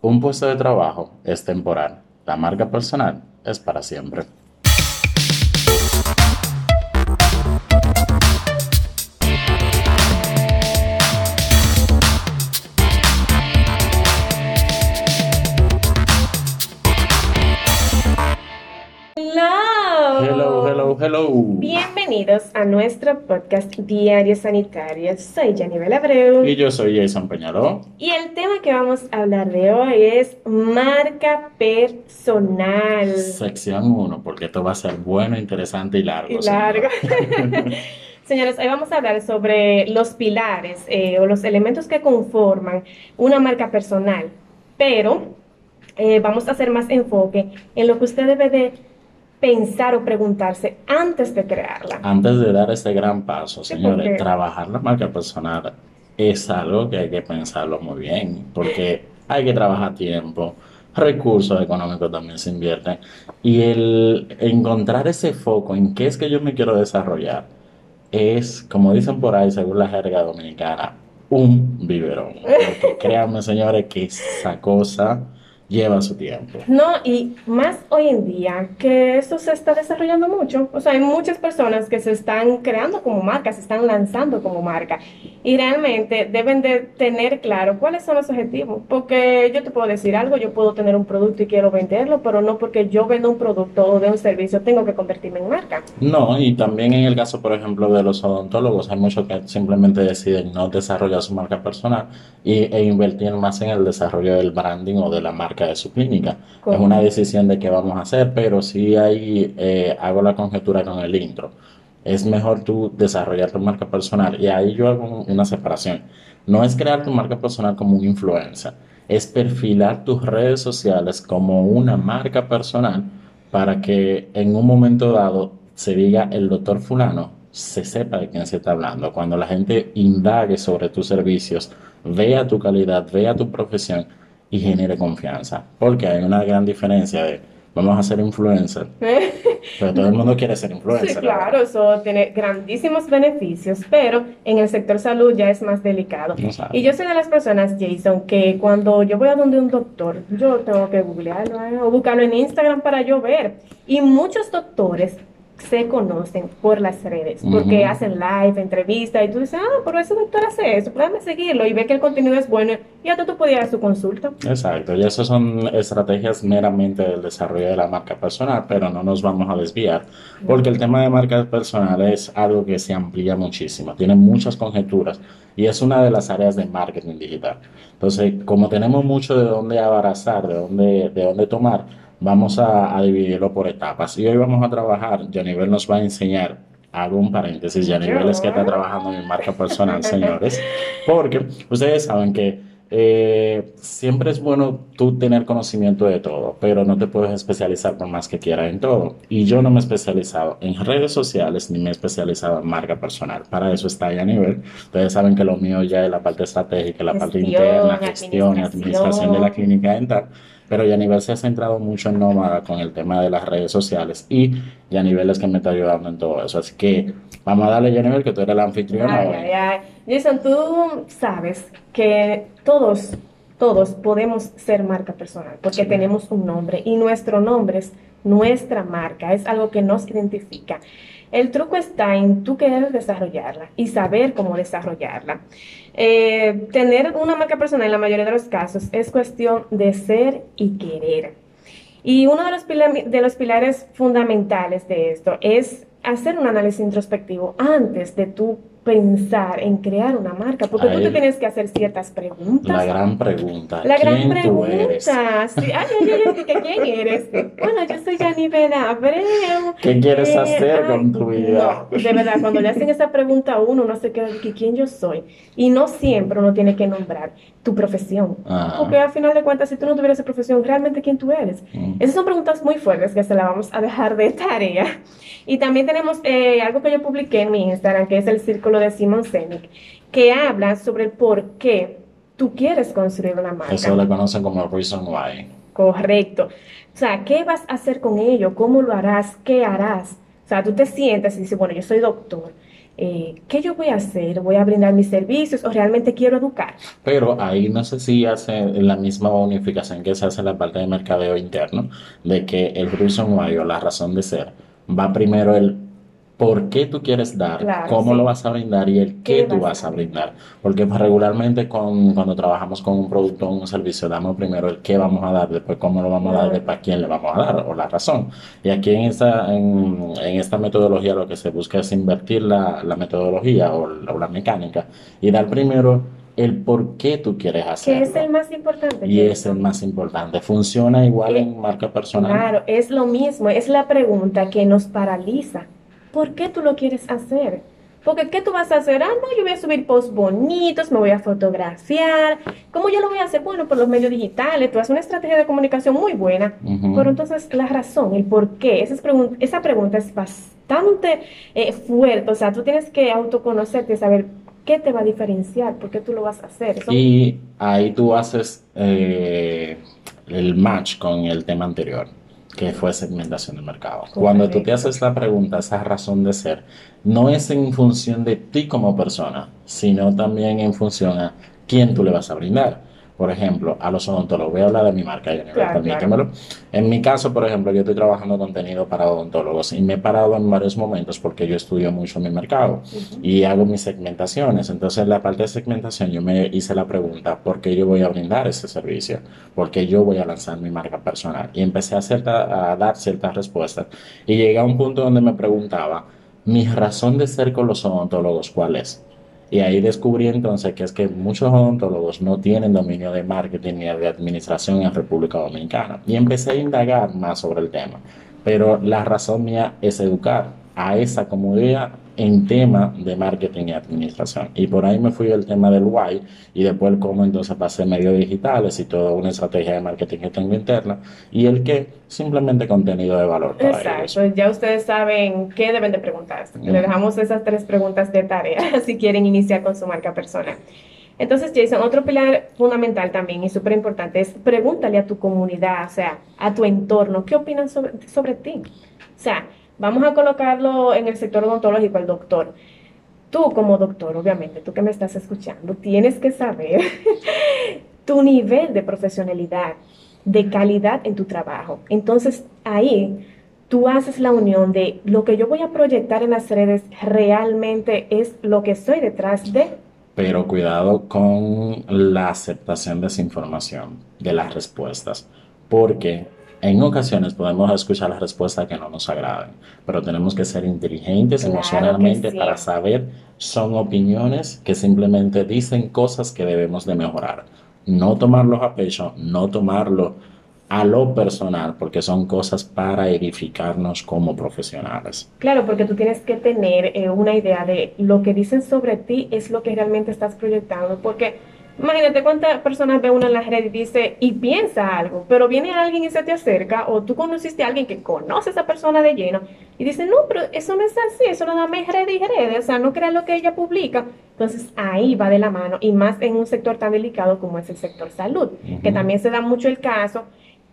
Un puesto de trabajo es temporal, la marca personal es para siempre. Hello. Hello, hello, hello. Bienvenidos a nuestro podcast Diario Sanitario. Soy Janibel Abreu. Y yo soy Jason Peñaló. Y el tema que vamos a hablar de hoy es marca personal. Sección 1, porque esto va a ser bueno, interesante y largo. Y largo. Señores, hoy vamos a hablar sobre los pilares eh, o los elementos que conforman una marca personal, pero eh, vamos a hacer más enfoque en lo que usted debe de pensar o preguntarse antes de crearla. Antes de dar ese gran paso, señores, trabajar la marca personal es algo que hay que pensarlo muy bien, porque hay que trabajar tiempo, recursos económicos también se invierten, y el encontrar ese foco en qué es que yo me quiero desarrollar es, como dicen por ahí, según la jerga dominicana, un biberón. Porque créanme, señores, que esa cosa lleva su tiempo. No, y más hoy en día que esto se está desarrollando mucho. O sea, hay muchas personas que se están creando como marca, se están lanzando como marca. Y realmente deben de tener claro cuáles son los objetivos. Porque yo te puedo decir algo, yo puedo tener un producto y quiero venderlo, pero no porque yo vendo un producto o de un servicio tengo que convertirme en marca. No, y también en el caso, por ejemplo, de los odontólogos, hay muchos que simplemente deciden no desarrollar su marca personal y, e invertir más en el desarrollo del branding o de la marca de su clínica. Es una decisión de qué vamos a hacer, pero sí ahí eh, hago la conjetura con el intro. Es mejor tú desarrollar tu marca personal y ahí yo hago una separación. No es crear tu marca personal como un influencer, es perfilar tus redes sociales como una marca personal para que en un momento dado se diga el doctor fulano, se sepa de quién se está hablando. Cuando la gente indague sobre tus servicios, vea tu calidad, vea tu profesión y genere confianza. Porque hay una gran diferencia de vamos a ser influencer, pero todo el mundo quiere ser influencer. Claro, eso tiene grandísimos beneficios, pero en el sector salud ya es más delicado. Y yo soy de las personas, Jason, que cuando yo voy a donde un doctor, yo tengo que googlearlo ¿eh? o buscarlo en Instagram para yo ver. Y muchos doctores se conocen por las redes, porque Ujú. hacen live, entrevistas, y tú dices, ah, pero ese doctor hace eso, pues déjame seguirlo y ve que el contenido es bueno, y hasta tú podías a su consulta. Exacto, y esas son estrategias meramente del desarrollo de la marca personal, pero no nos vamos a desviar, porque el tema de marca personal es algo que se amplía muchísimo, tiene muchas conjeturas y es una de las áreas de marketing digital. Entonces, como tenemos mucho de dónde abrazar, de dónde, de dónde tomar, vamos a, a dividirlo por etapas. Y hoy vamos a trabajar, Janivel nos va a enseñar, hago un paréntesis, Janivel es que está trabajando en mi marca personal, señores, porque ustedes saben que eh, siempre es bueno tú tener conocimiento de todo, pero no te puedes especializar por más que quieras en todo. Y yo no me he especializado en redes sociales ni me he especializado en marca personal. Para eso está ya a nivel. Ustedes saben que lo mío ya es la parte estratégica, la parte Gestión, interna, gestión y administración de la clínica dental. Pero Yanivel se ha centrado mucho en Nómada con el tema de las redes sociales y Yanivel es que me está ayudando en todo eso. Así que vamos a darle, Yanivel, que tú eres la anfitriona Ay, ay, ay. Jason, tú sabes que todos, todos podemos ser marca personal porque Sí. tenemos un nombre y nuestro nombre es nuestra marca, es algo que nos identifica. El truco está en tú querer desarrollarla y saber cómo desarrollarla. Eh, tener una marca personal en la mayoría de los casos es cuestión de ser y querer. Y uno de los, de los pilares fundamentales de esto es hacer un análisis introspectivo antes de tú pensar en crear una marca, porque tú Ahí- te tienes que hacer ciertas preguntas. La gran pregunta. La gran ¿Quién tú pregunta. eres? Sí. Ay, ay, ay, ay, ¿que ¿quién eres? Bueno, yo soy Janibel Abreu. ¿Qué quieres Eh, hacer con tu vida? no, de verdad, cuando le hacen esa pregunta a uno, uno se queda de que quién yo soy. Y no siempre uno tiene que nombrar tu profesión. Ajá. Porque al final de cuentas, si tú no tuvieras esa profesión, realmente quién tú eres. Mm. Esas son preguntas muy fuertes que se las vamos a dejar de tarea. Y también tenemos eh, algo que yo publiqué en mi Instagram, que es el círculo de Simon Sinek, que habla sobre el por qué tú quieres construir una marca. Eso le conocen como Reason Why. Correcto. O sea, ¿qué vas a hacer con ello? ¿Cómo lo harás? ¿Qué harás? O sea, tú te sientas y dices, bueno, yo soy doctor. eh, ¿qué yo voy a hacer? ¿Voy a brindar mis servicios o realmente quiero educar? Pero ahí no sé si hace la misma unificación que se hace en la parte de mercadeo interno, de que el reason why o la razón de ser va primero el por qué tú quieres dar, Claro, cómo lo vas a brindar y el qué ¿Qué tú vas a brindar. Porque pues, regularmente con, cuando trabajamos con un producto o un servicio, damos primero el qué vamos a dar, después cómo lo vamos a dar, después a quién le vamos a dar o la razón. Y aquí en esta, en, en esta metodología lo que se busca es invertir la, la metodología o la, o la mecánica y dar primero el por qué tú quieres Que hacerlo. es el más importante. Y es el más importante. Funciona igual Eh, en marca personal. Claro, es lo mismo, es la pregunta que nos paraliza. ¿Por qué tú lo quieres hacer? Porque ¿qué tú vas a hacer? Ah, no, yo voy a subir posts bonitos, me voy a fotografiar. ¿Cómo yo lo voy a hacer? Bueno, por los medios digitales, tú haces una estrategia de comunicación muy buena. Ujú. Pero entonces la razón, el por qué, esa, es pregun- esa pregunta es bastante eh, fuerte. O sea, tú tienes que autoconocerte y saber qué te va a diferenciar, por qué tú lo vas a hacer. Eso- Y ahí tú haces eh, el match con el tema anterior, que fue segmentación de mercado. Cuando tú te haces la pregunta, esa razón de ser, no es en función de ti como persona, sino también en función a quién tú le vas a brindar. Por ejemplo, a los odontólogos, voy a hablar de mi marca, Claro, permítemelo. En mi caso, por ejemplo, yo estoy trabajando contenido para odontólogos y me he parado en varios momentos porque yo estudio mucho mi mercado Ujú. y hago mis segmentaciones. Entonces, en la parte de segmentación, yo me hice la pregunta, ¿por qué yo voy a brindar ese servicio? ¿Por qué yo voy a lanzar mi marca personal? Y empecé a, cierta- a dar ciertas respuestas. Y llegué a un punto donde me preguntaba, ¿mi razón de ser con los odontólogos cuál es? Y ahí descubrí entonces que es que muchos odontólogos no tienen dominio de marketing ni de administración en República Dominicana. Y empecé a indagar más sobre el tema. Pero la razón mía es educar a esa comunidad en tema de marketing y administración. Y por ahí me fui al tema del why y después el cómo entonces pasé medios digitales y toda una estrategia de marketing que tengo interna y el qué, simplemente contenido de valor para ellos. Exacto, ya ustedes saben qué deben de preguntarse. Le dejamos esas tres preguntas de tarea si quieren iniciar con su marca personal. Entonces, Jason, otro pilar fundamental también y súper importante es pregúntale a tu comunidad, o sea, a tu entorno, ¿qué opinan sobre, sobre ti? O sea, vamos a colocarlo en el sector odontológico, el doctor. Tú como doctor, obviamente, tú que me estás escuchando, tienes que saber tu nivel de profesionalidad, de calidad en tu trabajo. Entonces, ahí tú haces la unión de lo que yo voy a proyectar en las redes realmente es lo que estoy detrás de. Pero cuidado con la aceptación de esa información, de las respuestas, porque en ocasiones podemos escuchar las respuestas que no nos agraden, pero tenemos que ser inteligentes Claro emocionalmente sí. para saber son opiniones que simplemente dicen cosas que debemos de mejorar. No tomarlos a pecho, no tomarlo a lo personal, porque son cosas para edificarnos como profesionales. Claro, porque tú tienes que tener eh, una idea de lo que dicen sobre ti es lo que realmente estás proyectando, porque imagínate cuántas personas ve uno en la red y dice y piensa algo, pero viene alguien y se te acerca o tú conociste a alguien que conoce a esa persona de lleno y dice, no, pero eso no es así, eso nada más es red y redes, o sea, no creas lo que ella publica. Entonces ahí va de la mano y más en un sector tan delicado como es el sector salud, que también se da mucho el caso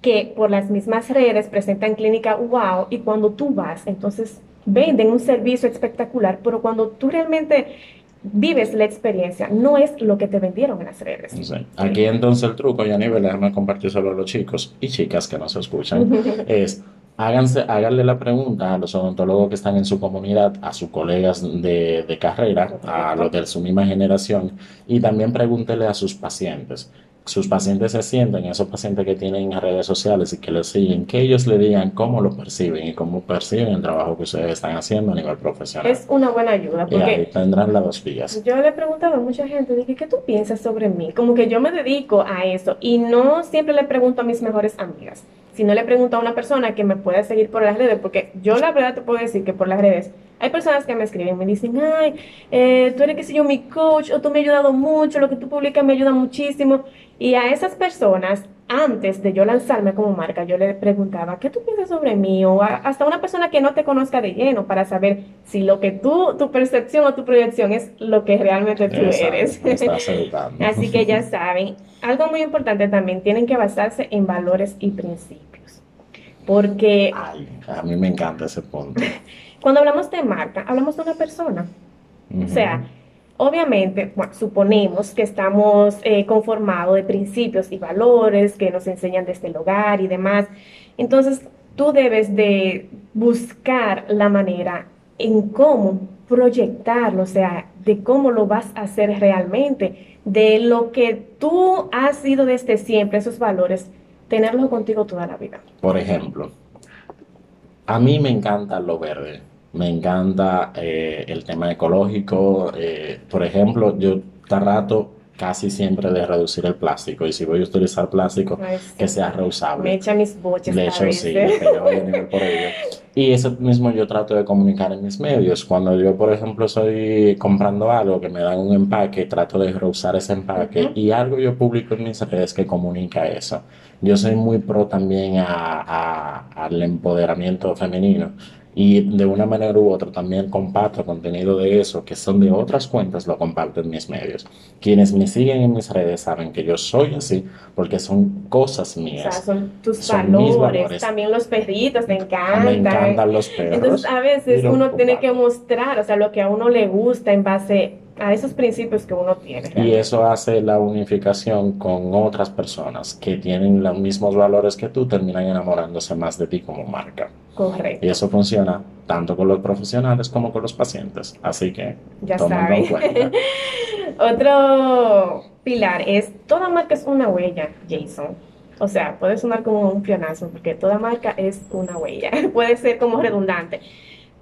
que por las mismas redes presentan clínica wow y cuando tú vas, entonces venden un servicio espectacular, pero cuando tú realmente vives la experiencia, no es lo que te vendieron en las redes. Sí. Aquí entonces el truco, Yanivel, déjame compartir solo a los chicos y chicas que nos escuchan, es háganse, háganle la pregunta a los odontólogos que están en su comunidad, a sus colegas de, de carrera, a los de su misma generación, y también pregúntele a sus pacientes. Sus pacientes se sienten, esos pacientes que tienen redes sociales y que les siguen, que ellos le digan cómo lo perciben y cómo perciben el trabajo que ustedes están haciendo a nivel profesional. Es una buena ayuda, Y ahí porque tendrán las dos vías. yo le he preguntado a mucha gente, dije, ¿qué tú piensas sobre mí? Como que yo me dedico a eso y no siempre le pregunto a mis mejores amigas, sino le pregunto a una persona que me pueda seguir por las redes, porque yo la verdad te puedo decir que por las redes hay personas que me escriben, me dicen, ay, eh, tú eres, qué sé yo, mi coach, o tú me has ayudado mucho, lo que tú publicas me ayuda muchísimo. Y a esas personas, antes de yo lanzarme como marca, yo le preguntaba, ¿qué tú piensas sobre mí? O a- hasta una persona que no te conozca de lleno para saber si lo que tú, tu percepción o tu proyección es lo que realmente tú Exacto, eres. Así que ya saben, algo muy importante también, tienen que basarse en valores y principios. Porque Ay, a mí me encanta ese punto. cuando hablamos de marca, hablamos de una persona. O sea, obviamente, suponemos que estamos eh, conformados de principios y valores que nos enseñan desde el hogar y demás. Entonces, tú debes de buscar la manera en cómo proyectarlo, o sea, de cómo lo vas a hacer realmente, de lo que tú has sido desde siempre, esos valores, tenerlos contigo toda la vida. Por ejemplo, a mí me encanta lo verde, me encanta eh, el tema ecológico, eh, por ejemplo, yo cada rato casi siempre de reducir el plástico y si voy a utilizar plástico que sea reusable. Me echa mis boches. De hecho, sí, que yo voy a nivel por ello. Y eso mismo yo trato de comunicar en mis medios. Cuando yo, por ejemplo, estoy comprando algo que me dan un empaque, trato de reusar ese empaque y algo yo publico en mis redes que comunica eso. Yo soy muy pro también a, al empoderamiento femenino y de una manera u otra también comparto contenido de eso que son de otras cuentas, lo comparto en mis medios. Quienes me siguen en mis redes saben que yo soy así porque son cosas mías. O sea, son tus valores. También los perritos, te encantan. Me encantan los perros. Entonces, a veces uno tiene que mostrar, o sea, lo que a uno le gusta en base a esos principios que uno tiene. Y eso hace la unificación con otras personas que tienen los mismos valores que tú, terminan enamorándose más de ti como marca. Correcto. Y eso funciona tanto con los profesionales como con los pacientes. Así que ya saben. Otro pilar es, toda marca es una huella, Jason. O sea, puede sonar como un pionazo, porque toda marca es una huella. puede ser como redundante.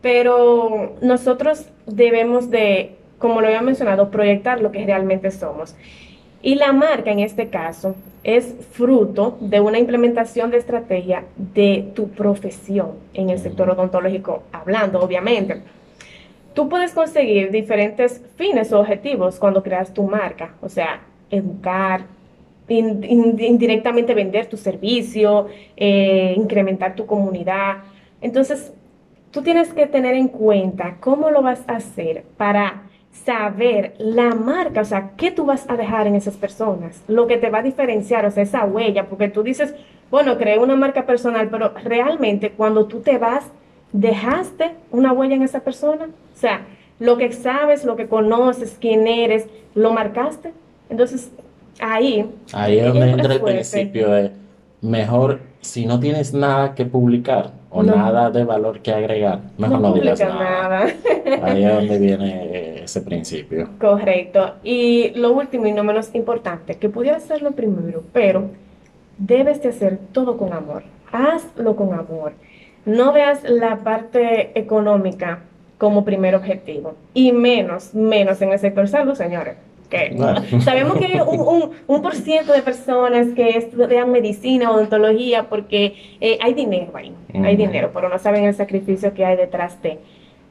Pero nosotros debemos de como lo había mencionado, proyectar lo que realmente somos. Y la marca en este caso es fruto de una implementación de estrategia de tu profesión en el sector odontológico, hablando obviamente. Tú puedes conseguir diferentes fines o objetivos cuando creas tu marca, o sea, educar, indirectamente vender tu servicio, eh, incrementar tu comunidad. Entonces, tú tienes que tener en cuenta cómo lo vas a hacer para saber la marca, o sea, qué tú vas a dejar en esas personas, lo que te va a diferenciar, o sea, esa huella, porque tú dices, bueno, creé una marca personal, pero realmente cuando tú te vas, dejaste una huella en esa persona, o sea, lo que sabes, lo que conoces, quién eres, lo marcaste. Entonces, ahí... Ahí es donde entra el principio de mejor, si no tienes nada que publicar o nada de valor que agregar, mejor no, digas nada. Ahí es donde viene ese principio. Correcto. Y lo último y no menos importante, que pudiera ser lo primero, pero debes de hacer todo con amor. Hazlo con amor. No veas la parte económica como primer objetivo y menos, menos en el sector salud, señores. Sabemos que hay un, un, por ciento de personas que estudian medicina, odontología, porque eh, hay dinero ahí, hay dinero, pero no saben el sacrificio que hay detrás de.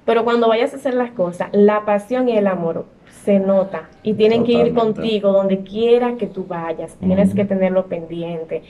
Pero cuando vayas a hacer las cosas, la pasión y el amor se nota y tienen que ir contigo donde quiera que tú vayas. Tienes que tenerlo pendiente.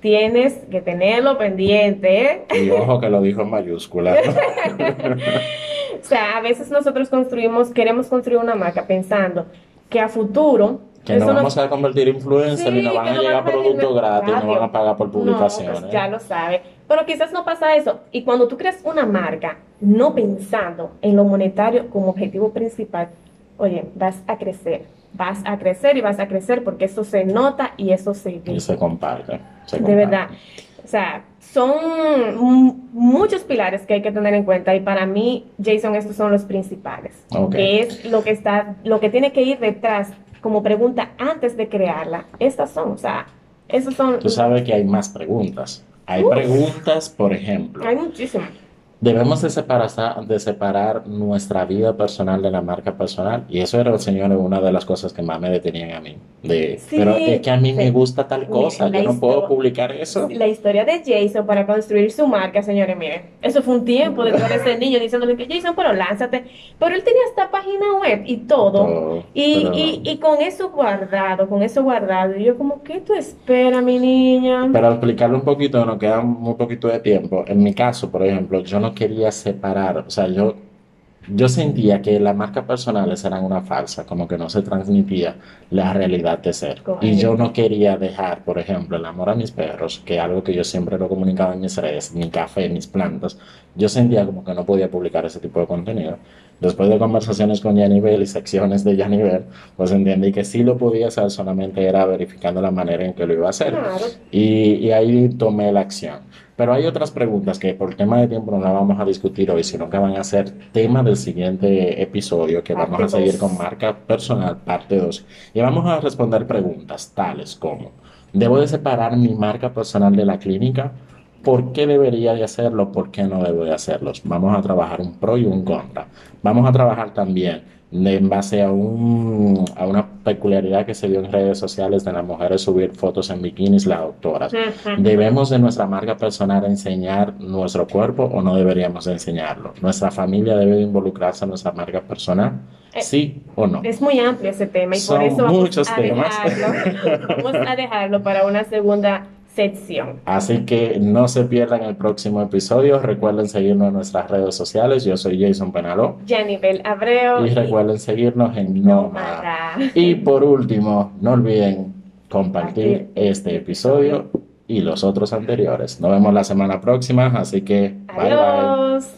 Tienes que tenerlo pendiente. ¿eh? Y ojo que lo dijo en mayúscula. o sea, a veces nosotros construimos, queremos construir una marca pensando, que a futuro... Que no vamos a convertir influencer y nos van a llegar productos gratis, no van a pagar por pues publicaciones. ya lo sabe. Pero quizás no pasa eso. Y cuando tú creas una marca, no pensando en lo monetario como objetivo principal, oye, vas a crecer. Vas a crecer y vas a crecer porque eso se nota y eso se ve. Y se comparte. De verdad. O sea, son muchos pilares que hay que tener en cuenta y para mí, Jason, estos son los principales. Que es lo que está, lo que tiene que ir detrás como pregunta antes de crearla. Estas son, o sea, esos son. Tú sabes que hay más preguntas. Hay preguntas, por ejemplo. Hay muchísimas. Debemos de separar, de separar nuestra vida personal de la marca personal. Y eso era, señor, una de las cosas que más me detenían a mí. De, pero es que a mí me gusta tal cosa, yo no puedo publicar eso. La historia de Jason para construir su marca, señores, miren, eso fue un tiempo de todo ese niño diciéndole que Jason, pero lánzate. Pero él tenía esta página web y todo. y, y, y, con eso guardado, con eso guardado. Y yo como, ¿qué tú esperas, mi niña? Para explicarlo un poquito, nos queda un poquito de tiempo. En mi caso, por ejemplo, yo no quería separar, o sea, yo yo sentía que las marcas personales eran una falsa, como que no se transmitía la realidad de ser. Y yo no quería dejar, por ejemplo, el amor a mis perros, que es algo que yo siempre lo comunicaba en mis redes, mi café, mis plantas. Yo sentía como que no podía publicar ese tipo de contenido. Después de conversaciones con Bell y secciones de Bell, pues entendí que sí lo podía hacer, solamente era verificando la manera en que lo iba a hacer. Y, y ahí tomé la acción. Pero hay otras preguntas que por tema de tiempo no las vamos a discutir hoy, sino que van a ser tema del siguiente episodio, que vamos a seguir con marca personal, parte 2. Y vamos a responder preguntas tales como, ¿debo de separar mi marca personal de la clínica? ¿Por qué debería de hacerlo? ¿Por qué no debo de hacerlo? Vamos a trabajar un pro y un contra. Vamos a trabajar también en base a, un, a una peculiaridad que se dio en redes sociales de las mujeres subir fotos en bikinis, las doctoras. ¿Debemos de nuestra marca personal enseñar nuestro cuerpo o no deberíamos enseñarlo? ¿Nuestra familia debe involucrarse en nuestra marca personal? Eh, ¿Sí o no? Es muy amplio ese tema y por eso muchos temas. vamos a dejarlo para una segunda sección. Así que no se pierdan el próximo episodio. Recuerden seguirnos en nuestras redes sociales. Yo soy Jason Penaló. Janibel Abreu. Y, recuerden seguirnos en Nómada. Y por último, no olviden compartir este episodio y los otros anteriores. Nos vemos la semana próxima, así que bye bye.